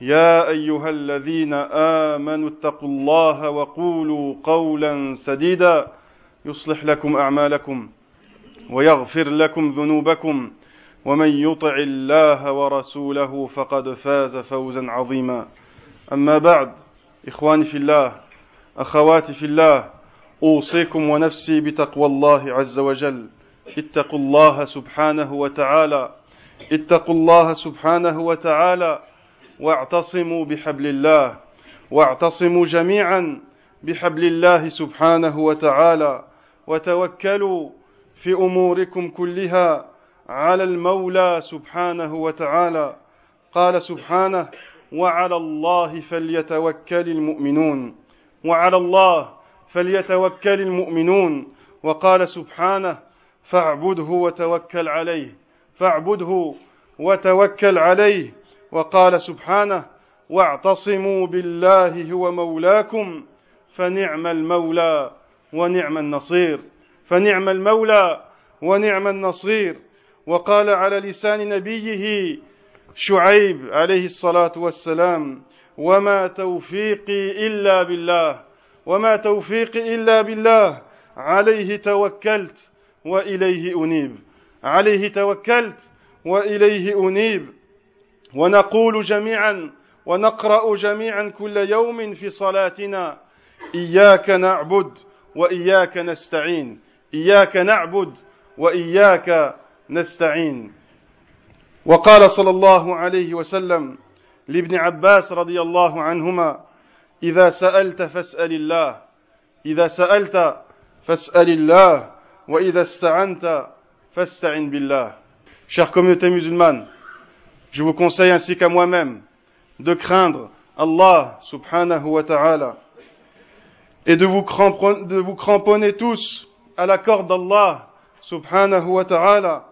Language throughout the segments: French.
يا أيها الذين آمنوا اتقوا الله وقولوا قولا سديدا يصلح لكم أعمالكم ويغفر لكم ذنوبكم ومن يطع الله ورسوله فقد فاز فوزا عظيما. أما بعد إخواني في الله أخواتي في الله أوصيكم ونفسي بتقوى الله عز وجل. اتقوا الله سبحانه وتعالى. اتقوا الله سبحانه وتعالى. واعتصموا بحبل الله واعتصموا جميعا بحبل الله سبحانه وتعالى وتوكلوا في أموركم كلها على المولى سبحانه وتعالى. قال سبحانه وعلى الله فليتوكل المؤمنون وعلى الله فليتوكل المؤمنون. وقال سبحانه فاعبده وتوكل عليه فاعبده وتوكل عليه. وقال سبحانه واعتصموا بالله هو مولاكم فنعم المولى ونعم النصير. فنعم المولى ونعم النصير. وقال على لسان نبيه شعيب عليه الصلاة والسلام وما توفيقي إلا بالله وما توفيقي إلا بالله عليه توكلت وإليه أنيب. عليه توكلت وإليه أنيب. ونقول جميعا ونقرأ جميعا كل يوم في صلاتنا. إياك نعبد وإياك نستعين. إياك نعبد وإياك نستعين. وقال صلى الله عليه وسلم لابن عباس رضي الله عنهما إذا سألت فاسأل الله. إذا سألت فاسأل الله. وإذا استعنت فاستعن بالله. Chère communauté musulmane je vous conseille ainsi qu'à moi-même de craindre Allah subhanahu wa ta'ala et de vous, cramponner, tous à la corde d'Allah subhanahu wa ta'ala.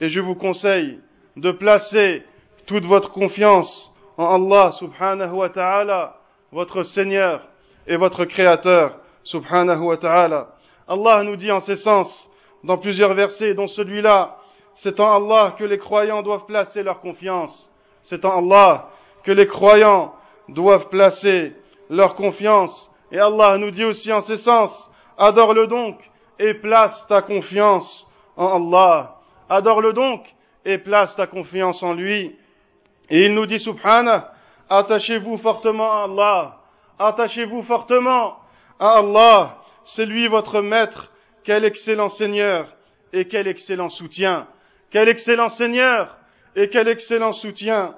Et je vous conseille de placer toute votre confiance en Allah subhanahu wa ta'ala votre Seigneur et votre Créateur subhanahu wa ta'ala. Allah nous dit en ces sens dans plusieurs versets dont celui-là c'est en Allah que les croyants doivent placer leur confiance. C'est en Allah que les croyants doivent placer leur confiance. Et Allah nous dit aussi en ces sens, adore-le donc et place ta confiance en Allah. Adore-le donc et place ta confiance en lui. Et il nous dit, subhanah, attachez-vous fortement à Allah. Attachez-vous fortement à Allah. C'est lui votre maître. Quel excellent Seigneur et quel excellent soutien. Quel excellent Seigneur et quel excellent soutien.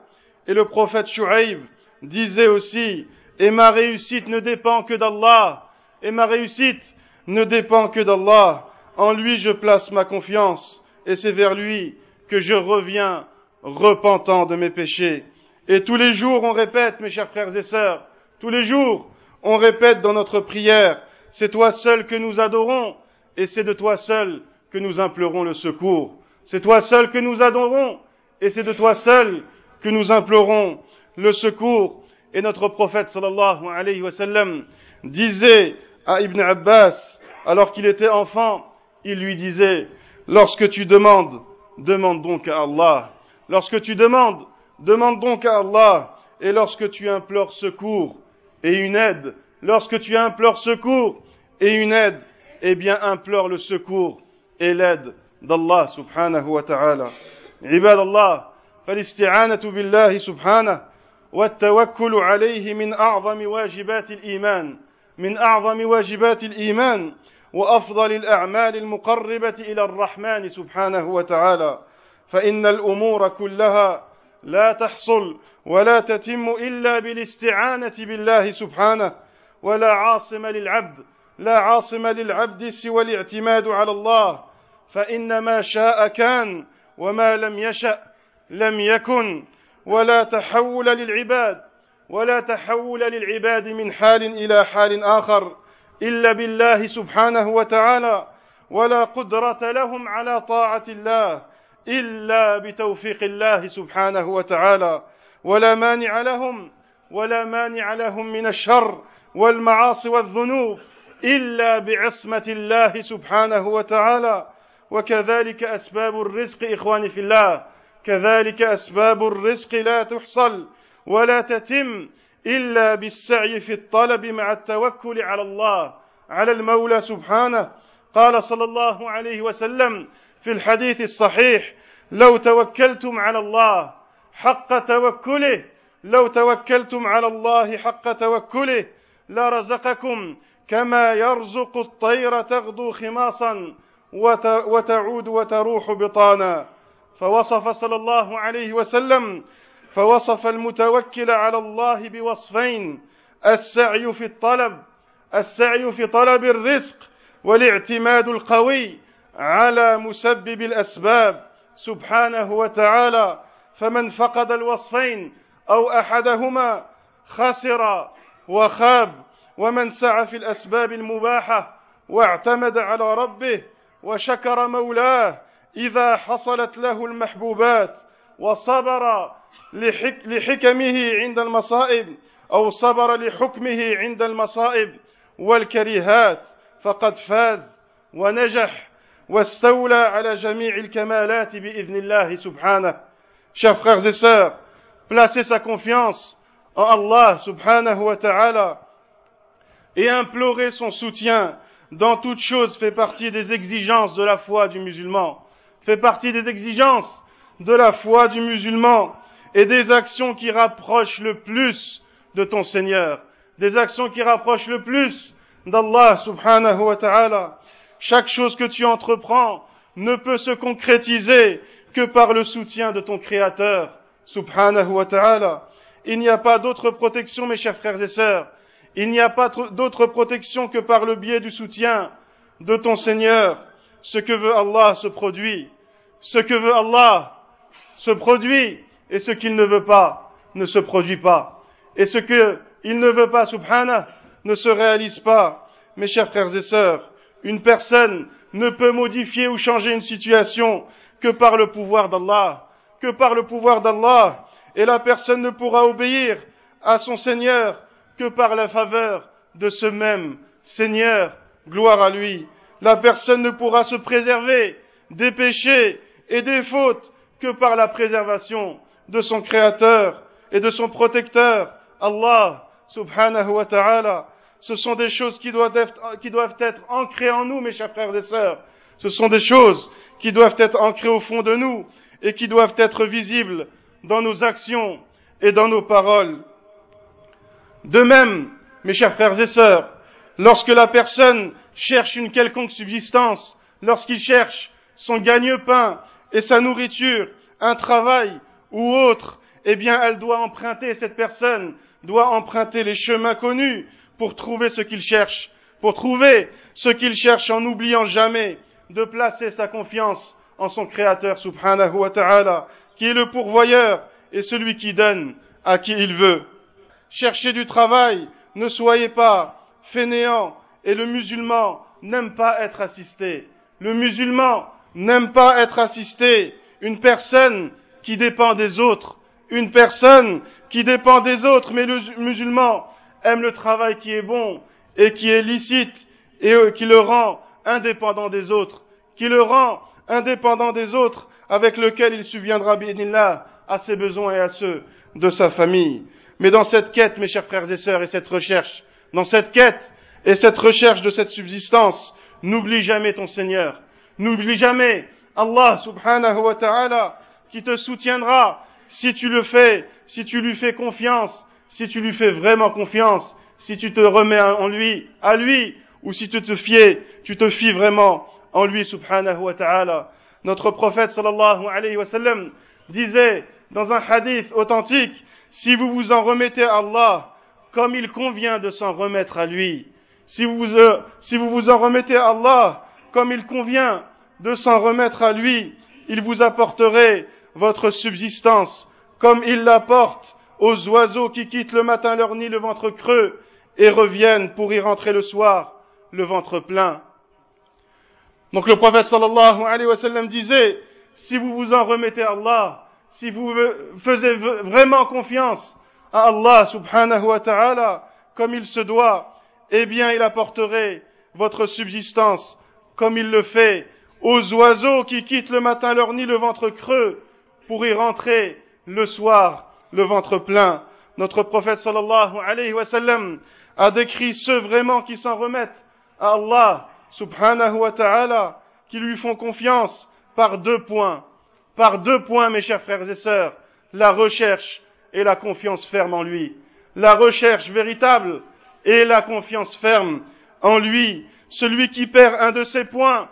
Et le prophète Shu'aib disait aussi, et ma réussite ne dépend que d'Allah, et ma réussite ne dépend que d'Allah. En lui je place ma confiance, et c'est vers lui que je reviens repentant de mes péchés. Et tous les jours on répète, mes chers frères et sœurs, tous les jours on répète dans notre prière, c'est toi seul que nous adorons, et c'est de toi seul que nous implorons le secours. C'est toi seul que nous adorons et c'est de toi seul que nous implorons le secours. Et notre prophète sallallahu alayhi wa sallam disait à Ibn Abbas, alors qu'il était enfant, il lui disait, lorsque tu demandes, demande donc à Allah. Lorsque tu demandes, demande donc à Allah. Et lorsque tu implores secours et une aide, lorsque tu implores secours et une aide, eh bien implore le secours et l'aide d'Allah subhanahu wa ta'ala. عباد الله فالاستعانة بالله سبحانه والتوكل عليه من أعظم واجبات الإيمان من أعظم واجبات الإيمان وأفضل الأعمال المقربة إلى الرحمن سبحانه وتعالى فإن الأمور كلها لا تحصل ولا تتم إلا بالاستعانة بالله سبحانه ولا عاصم للعبد لا عاصم للعبد سوى الاعتماد على الله فإن ما شاء كان وما لم يشأ لم يكن ولا تحول للعباد ولا تحول للعباد من حال إلى حال آخر إلا بالله سبحانه وتعالى ولا قدرة لهم على طاعة الله إلا بتوفيق الله سبحانه وتعالى ولا مانع لهم ولا مانع لهم من الشر والمعاصي والذنوب إلا بعصمة الله سبحانه وتعالى وكذلك أسباب الرزق إخواني في الله كذلك أسباب الرزق لا تحصل ولا تتم إلا بالسعي في الطلب مع التوكل على الله على المولى سبحانه. قال صلى الله عليه وسلم في الحديث الصحيح لو توكلتم على الله حق توكله لو توكلتم على الله حق توكله لرزقكم كما يرزق الطير تغدو خماصا وتعود وتروح بطانا. فوصف صلى الله عليه وسلم فوصف المتوكل على الله بوصفين السعي في الطلب السعي في طلب الرزق والاعتماد القوي على مسبب الأسباب سبحانه وتعالى. فمن فقد الوصفين أو أحدهما خسر وخاب ومن سعى في الأسباب المباحة واعتمد على ربه وشكر مولاه إذا حصلت له المحبوبات وصبر لحك لحكمه عند المصائب أو صبر لحكمه عند المصائب والكريهات فقد فاز ونجح واستولى على جميع الكمالات بإذن الله سبحانه. Chers frères et sœurs, placez sa confiance en Allah subhanahu wa ta'ala et implorer son soutien dans toute chose fait partie des exigences de la foi du musulman, fait partie des exigences de la foi du musulman et des actions qui rapprochent le plus de ton Seigneur, des actions qui rapprochent le plus d'Allah subhanahu wa ta'ala. Chaque chose que tu entreprends ne peut se concrétiser que par le soutien de ton Créateur subhanahu wa ta'ala. Il n'y a pas d'autre protection, mes chers frères et sœurs. Il n'y a pas d'autre protection que par le biais du soutien de ton Seigneur. Ce que veut Allah se produit. Ce que veut Allah se produit et ce qu'il ne veut pas ne se produit pas. Et ce qu'il ne veut pas, subhanah, ne se réalise pas. Mes chers frères et sœurs, une personne ne peut modifier ou changer une situation que par le pouvoir d'Allah, que par le pouvoir d'Allah, et la personne ne pourra obéir à son Seigneur que par la faveur de ce même Seigneur, gloire à lui. La personne ne pourra se préserver des péchés et des fautes que par la préservation de son Créateur et de son protecteur, Allah subhanahu wa ta'ala. Ce sont des choses qui doivent, être, qui doivent être ancrées en nous, mes chers frères et sœurs. Ce sont des choses qui doivent être ancrées au fond de nous et qui doivent être visibles dans nos actions et dans nos paroles. De même, mes chers frères et sœurs, lorsque la personne cherche une quelconque subsistance, lorsqu'il cherche son gagne-pain et sa nourriture, un travail ou autre, eh bien elle doit emprunter, cette personne doit emprunter les chemins connus pour trouver ce qu'il cherche, pour trouver ce qu'il cherche en n'oubliant jamais de placer sa confiance en son Créateur subhanahu wa ta'ala, qui est le pourvoyeur et celui qui donne à qui il veut. Cherchez du travail, ne soyez pas fainéant, et le musulman n'aime pas être assisté. Le musulman n'aime pas être assisté. Une personne qui dépend des autres, une personne qui dépend des autres, mais le musulman aime le travail qui est bon et qui est licite et euh, qui le rend indépendant des autres, qui le rend indépendant des autres, avec lequel il subviendra, bi'idnillah, à ses besoins et à ceux de sa famille. Mais dans cette quête, mes chers frères et sœurs, et cette recherche, dans cette quête et cette recherche de cette subsistance, n'oublie jamais ton Seigneur. N'oublie jamais Allah subhanahu wa ta'ala qui te soutiendra si tu le fais, si tu lui fais confiance, si tu lui fais vraiment confiance, si tu te remets en lui, à lui, ou si tu te fies, tu te fies vraiment en lui, subhanahu wa ta'ala. Notre prophète sallallahu alayhi wa sallam disait dans un hadith authentique, si vous vous en remettez à Allah, comme il convient de s'en remettre à lui, si vous, euh, vous vous en remettez à Allah, comme il convient de s'en remettre à lui, il vous apporterait votre subsistance, comme il l'apporte aux oiseaux qui quittent le matin leur nid le ventre creux et reviennent pour y rentrer le soir le ventre plein. Donc le prophète sallallahu alayhi wa sallam disait, si vous vous en remettez à Allah, si vous faisiez vraiment confiance à Allah subhanahu wa ta'ala, comme il se doit, eh bien il apporterait votre subsistance, comme il le fait aux oiseaux qui quittent le matin leur nid le ventre creux pour y rentrer le soir le ventre plein. Notre prophète sallallahu alayhi wa a décrit ceux vraiment qui s'en remettent à Allah subhanahu wa ta'ala, qui lui font confiance par deux points. Par deux points, mes chers frères et sœurs. La recherche et la confiance ferme en lui. La recherche véritable et la confiance ferme en lui. Celui qui perd un de ces points,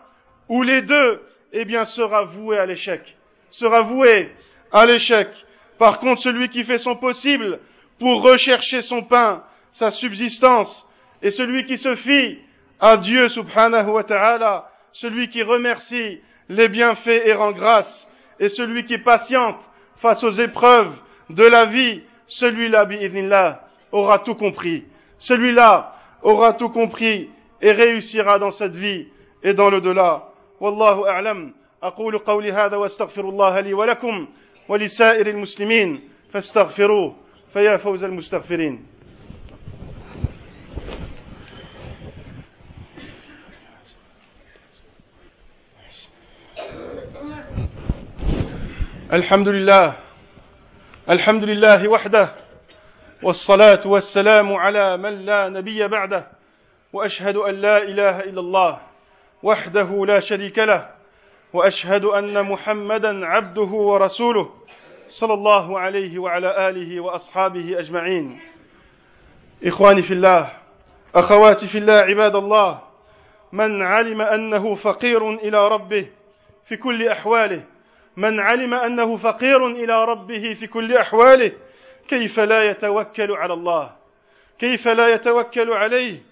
ou les deux, eh bien sera voué à l'échec. Sera voué à l'échec. Par contre, celui qui fait son possible pour rechercher son pain, sa subsistance, et celui qui se fie à Dieu subhanahu wa ta'ala, celui qui remercie les bienfaits et rend grâce, et celui qui patiente face aux épreuves de la vie, celui-là, bi'idnillah, aura tout compris. Celui-là aura tout compris et réussira dans cette vie et dans le delà. والله أعلم أقول قولي هذا واستغفر الله لي ولكم ولسائر المسلمين فاستغفروه فيا فوز المستغفرين الحمد لله الحمد لله وحده والصلاة والسلام على من لا نبي بعده وأشهد أن لا إله إلا الله وحده لا شريك له وأشهد أن محمدا عبده ورسوله صلى الله عليه وعلى آله وأصحابه أجمعين. إخواني في الله أخواتي في الله عباد الله من علم أنه فقير إلى ربه في كل أحواله من علم أنه فقير إلى ربه في كل أحواله كيف لا يتوكل على الله؟ كيف لا يتوكل عليه؟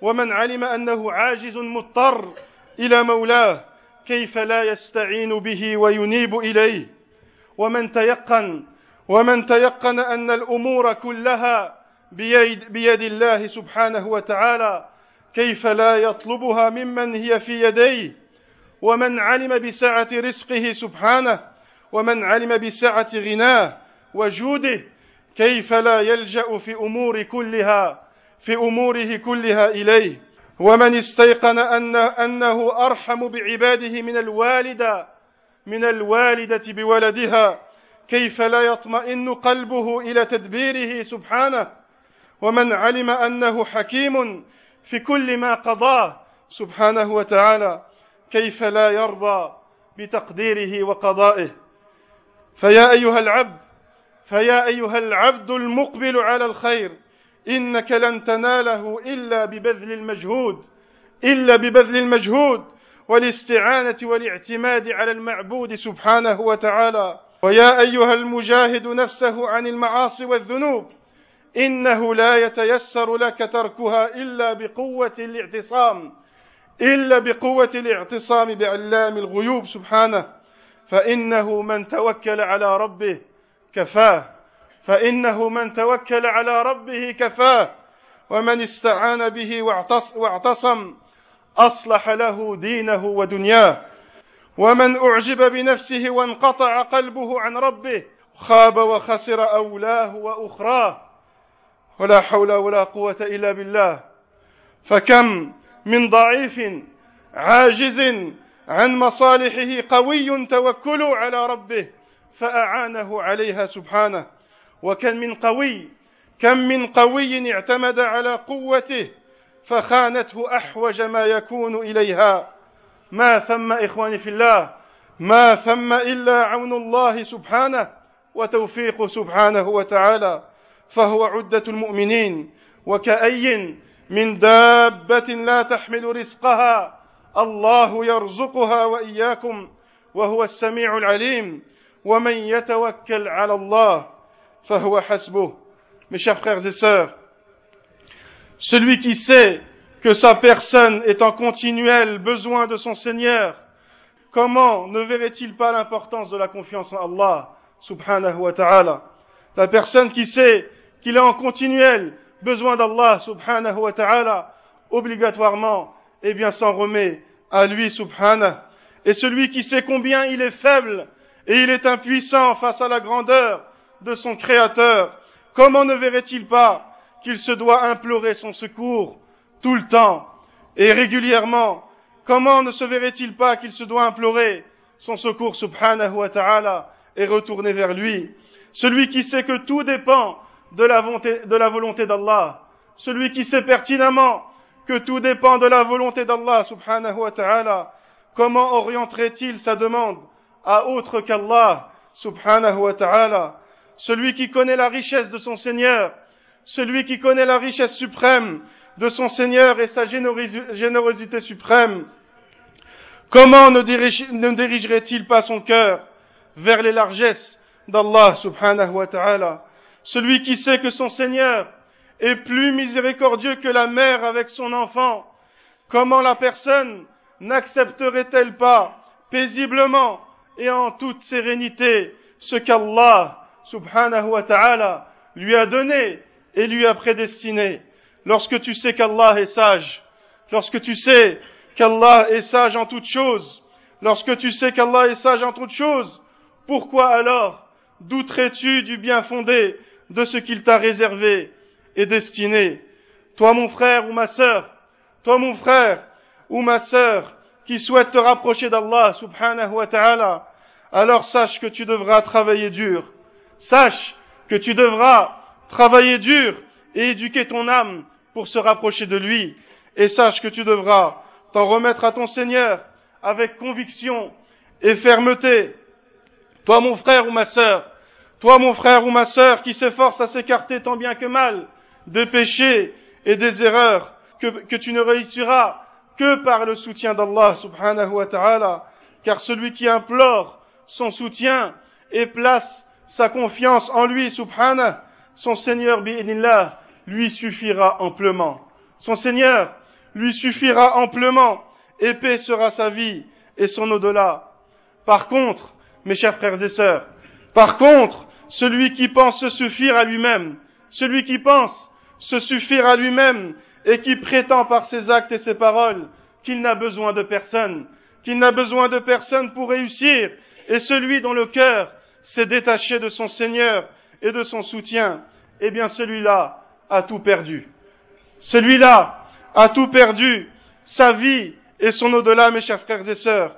ومن علم أنه عاجز مضطر إلى مولاه كيف لا يستعين به وينيب إليه؟ ومن تيقن ومن تيقن أن الأمور كلها بيد, بيد الله سبحانه وتعالى كيف لا يطلبها ممن هي في يديه؟ ومن علم بسعة رزقه سبحانه ومن علم بسعة غناه وجوده كيف لا يلجأ في أمور كلها في أموره كلها إليه؟ ومن استيقن أن أنه أرحم بعباده من الوالدة من الوالدة بولدها كيف لا يطمئن قلبه إلى تدبيره سبحانه؟ ومن علم أنه حكيم في كل ما قضاه سبحانه وتعالى. كيف لا يرضى بتقديره وقضائه. فيا أيها العبد فيا أيها العبد المقبل على الخير إنك لن تناله إلا ببذل المجهود إلا ببذل المجهود والاستعانة والاعتماد على المعبود سبحانه وتعالى. ويا أيها المجاهد نفسه عن المعاصي والذنوب إنه لا يتيسر لك تركها إلا بقوة الاعتصام. إلا بقوة الاعتصام بعلام الغيوب سبحانه فإنه من توكل على ربه كفاه فإنه من توكل على ربه كفاه ومن استعان به واعتصم أصلح له دينه ودنياه ومن أعجب بنفسه وانقطع قلبه عن ربه خاب وخسر أولاه وأخراه ولا حول ولا قوة إلا بالله فكم من ضعيف عاجز عن مصالحه قوي توكله على ربه فأعانه عليها سبحانه. وكم من قوي كم من قوي اعتمد على قوته فخانته أحوج ما يكون إليها. ما ثم إخواني في الله ما ثم إلا عون الله سبحانه وتوفيق سبحانه وتعالى فهو عدة المؤمنين وكأي من دابة لا تحمل رزقها الله يرزقها وإياكم وهو السميع العليم ومن يتوكل على الله فهو حسبه Mes chers frères et sœurs, celui qui sait que sa personne est en continuel besoin de son Seigneur, comment ne verrait-il pas l'importance de la confiance en Allah, subhanahu wa ta'ala La personne qui sait qu'il est en continuel besoin d'Allah, subhanahu wa ta'ala, obligatoirement, eh bien, s'en remet à lui, subhanahu. Et celui qui sait combien il est faible et il est impuissant face à la grandeur de son Créateur, comment ne verrait-il pas qu'il se doit implorer son secours tout le temps et régulièrement, comment ne se verrait-il pas qu'il se doit implorer son secours subhanahu wa ta'ala et retourner vers lui? Celui qui sait que tout dépend de la volonté, de la volonté d'Allah, celui qui sait pertinemment que tout dépend de la volonté d'Allah subhanahu wa ta'ala, comment orienterait-il sa demande à autre qu'Allah subhanahu wa ta'ala? Celui qui connaît la richesse de son Seigneur, celui qui connaît la richesse suprême de son Seigneur et sa générosité suprême, comment ne, dirigerait-il pas son cœur vers les largesses d'Allah subhanahu wa ta'ala? Celui qui sait que son Seigneur est plus miséricordieux que la mère avec son enfant, comment la personne n'accepterait-elle pas paisiblement et en toute sérénité ce qu'Allah subhanahu wa ta'ala lui a donné et lui a prédestiné? Lorsque tu sais qu'Allah est sage, lorsque tu sais qu'Allah est sage en toutes choses, lorsque tu sais qu'Allah est sage en toutes choses, pourquoi alors douterais-tu du bien fondé de ce qu'il t'a réservé et destiné Toi mon frère ou ma sœur, toi mon frère ou ma sœur qui souhaite te rapprocher d'Allah subhanahu wa ta'ala, alors sache que tu devras travailler dur. Sache que tu devras travailler dur et éduquer ton âme pour se rapprocher de lui. Et sache que tu devras t'en remettre à ton Seigneur avec conviction et fermeté. Toi mon frère ou ma sœur, toi mon frère ou ma sœur qui s'efforce à s'écarter tant bien que mal des péchés et des erreurs, que, que tu ne réussiras que par le soutien d'Allah subhanahu wa ta'ala, car celui qui implore son soutien et place sa confiance en lui subhanahu, son Seigneur bi'idnillah, lui suffira amplement. Son Seigneur lui suffira amplement. Épée sera sa vie et son au-delà. Par contre, mes chers frères et sœurs, par contre, celui qui pense se suffire à lui-même, celui qui pense se suffire à lui-même et qui prétend par ses actes et ses paroles qu'il n'a besoin de personne, qu'il n'a besoin de personne pour réussir, et celui dont le cœur s'est détaché de son Seigneur et de son soutien, eh bien celui-là a tout perdu. Celui-là a tout perdu, sa vie et son au-delà, mes chers frères et sœurs.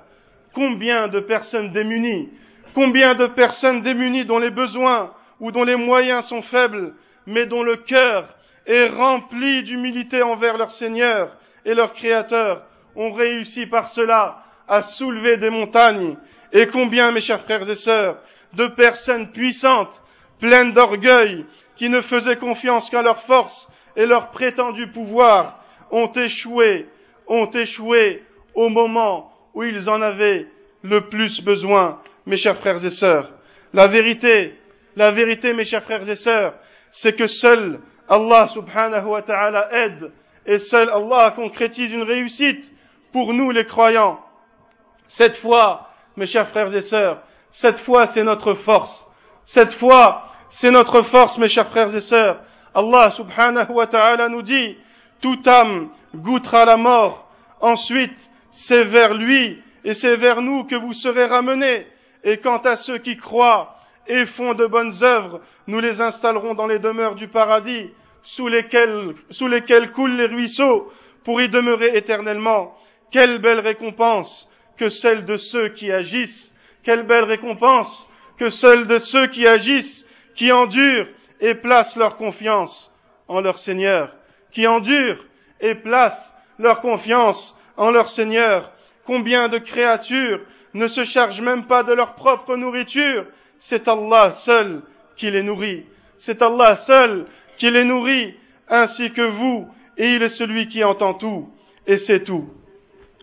Combien de personnes démunies, combien de personnes démunies dont les besoins ou dont les moyens sont faibles, mais dont le cœur est rempli d'humilité envers leur Seigneur et leur Créateur, ont réussi par cela à soulever des montagnes. Et combien, mes chers frères et sœurs, de personnes puissantes, pleines d'orgueil, qui ne faisaient confiance qu'à leur force et leur prétendu pouvoir, ont échoué, ont échoué au moment où ils en avaient le plus besoin, mes chers frères et sœurs. La vérité, la vérité, mes chers frères et sœurs, c'est que seul Allah subhanahu wa ta'ala aide et seul Allah concrétise une réussite pour nous les croyants. Cette fois, mes chers frères et sœurs, cette fois c'est notre force. Cette fois, c'est notre force, mes chers frères et sœurs. Allah subhanahu wa ta'ala nous dit, toute âme goûtera la mort. Ensuite, c'est vers lui et c'est vers nous que vous serez ramenés. Et quant à ceux qui croient et font de bonnes œuvres, nous les installerons dans les demeures du paradis, sous lesquelles, sous lesquelles coulent les ruisseaux, pour y demeurer éternellement. Quelle belle récompense que celle de ceux qui agissent. Quelle belle récompense que celle de ceux qui agissent qui endurent et placent leur confiance en leur Seigneur, qui endurent et placent leur confiance en leur Seigneur. Combien de créatures ne se chargent même pas de leur propre nourriture C'est Allah seul qui les nourrit. C'est Allah seul qui les nourrit ainsi que vous, et il est celui qui entend tout, et sait tout.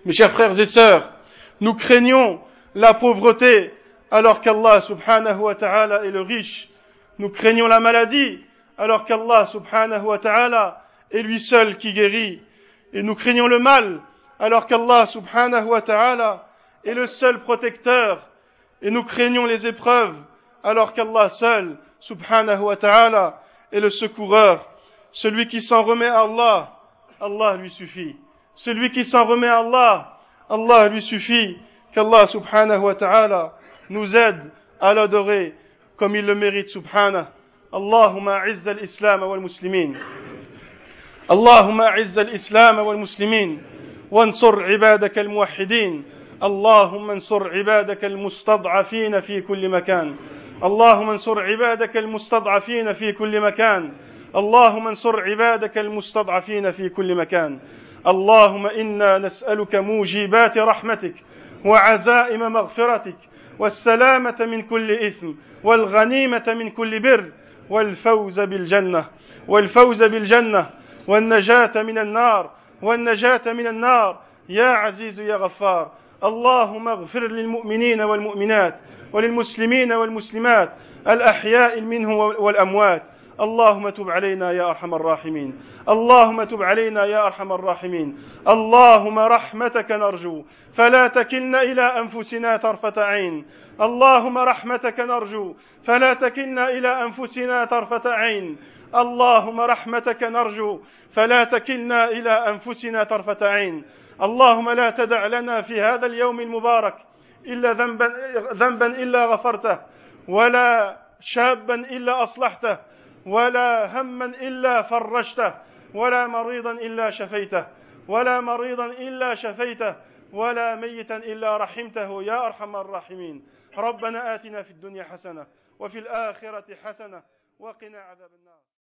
Mes chers frères et sœurs, nous craignons la pauvreté alors qu'Allah subhanahu wa ta'ala est le riche. Nous craignons la maladie alors qu'Allah subhanahu wa ta'ala est lui seul qui guérit. Et nous craignons le mal alors qu'Allah subhanahu wa ta'ala est le seul protecteur. Et nous craignons les épreuves alors qu'Allah seul subhanahu wa ta'ala est le secoureur. Celui qui s'en remet à Allah, Allah lui suffit. Celui qui s'en remet à Allah, Allah lui suffit. Qu'Allah subhanahu wa ta'ala nous aide à l'adorer comme il le mérite subhanahu. اللهم اعز الاسلام والمسلمين اللهم اعز الاسلام والمسلمين وانصر عبادك الموحدين اللهم انصر عبادك المستضعفين في كل مكان. اللهم انصر عبادك المستضعفين في كل مكان. اللهم انصر عبادك المستضعفين في كل مكان. اللهم إنا نسألك موجبات رحمتك وعزائم مغفرتك والسلامة من كل إثم والغنيمة من كل بر والفوز بالجنة والفوز بالجنة والنجاة من النار والنجاة من النار. يا عزيز يا غفار اللهم اغفر للمؤمنين والمؤمنات وللمسلمين والمسلمات الأحياء منهم والأموات. اللهم تب علينا يا أرحم الراحمين. اللهم تب علينا يا أرحم الراحمين. اللهم رحمتك نرجو. فلا تكلنا إلى أنفسنا طرفة عين. اللهم رحمتك نرجو. فلا تكلنا إلى أنفسنا طرفة عين. اللهم رحمتك نرجو. فلا تكلنا إلى أنفسنا طرفة عين. اللهم لا تدع لنا في هذا اليوم المبارك إلا ذنبا ذنبا إلا غفرته ولا شابا إلا أصلحته ولا هما إلا فرجته ولا مريضا إلا شفيته ولا مريضا إلا شفيته ولا ميتا إلا رحمته يا أرحم الراحمين. ربنا آتنا في الدنيا حسنة وفي الآخرة حسنة وقنا عذاب النار.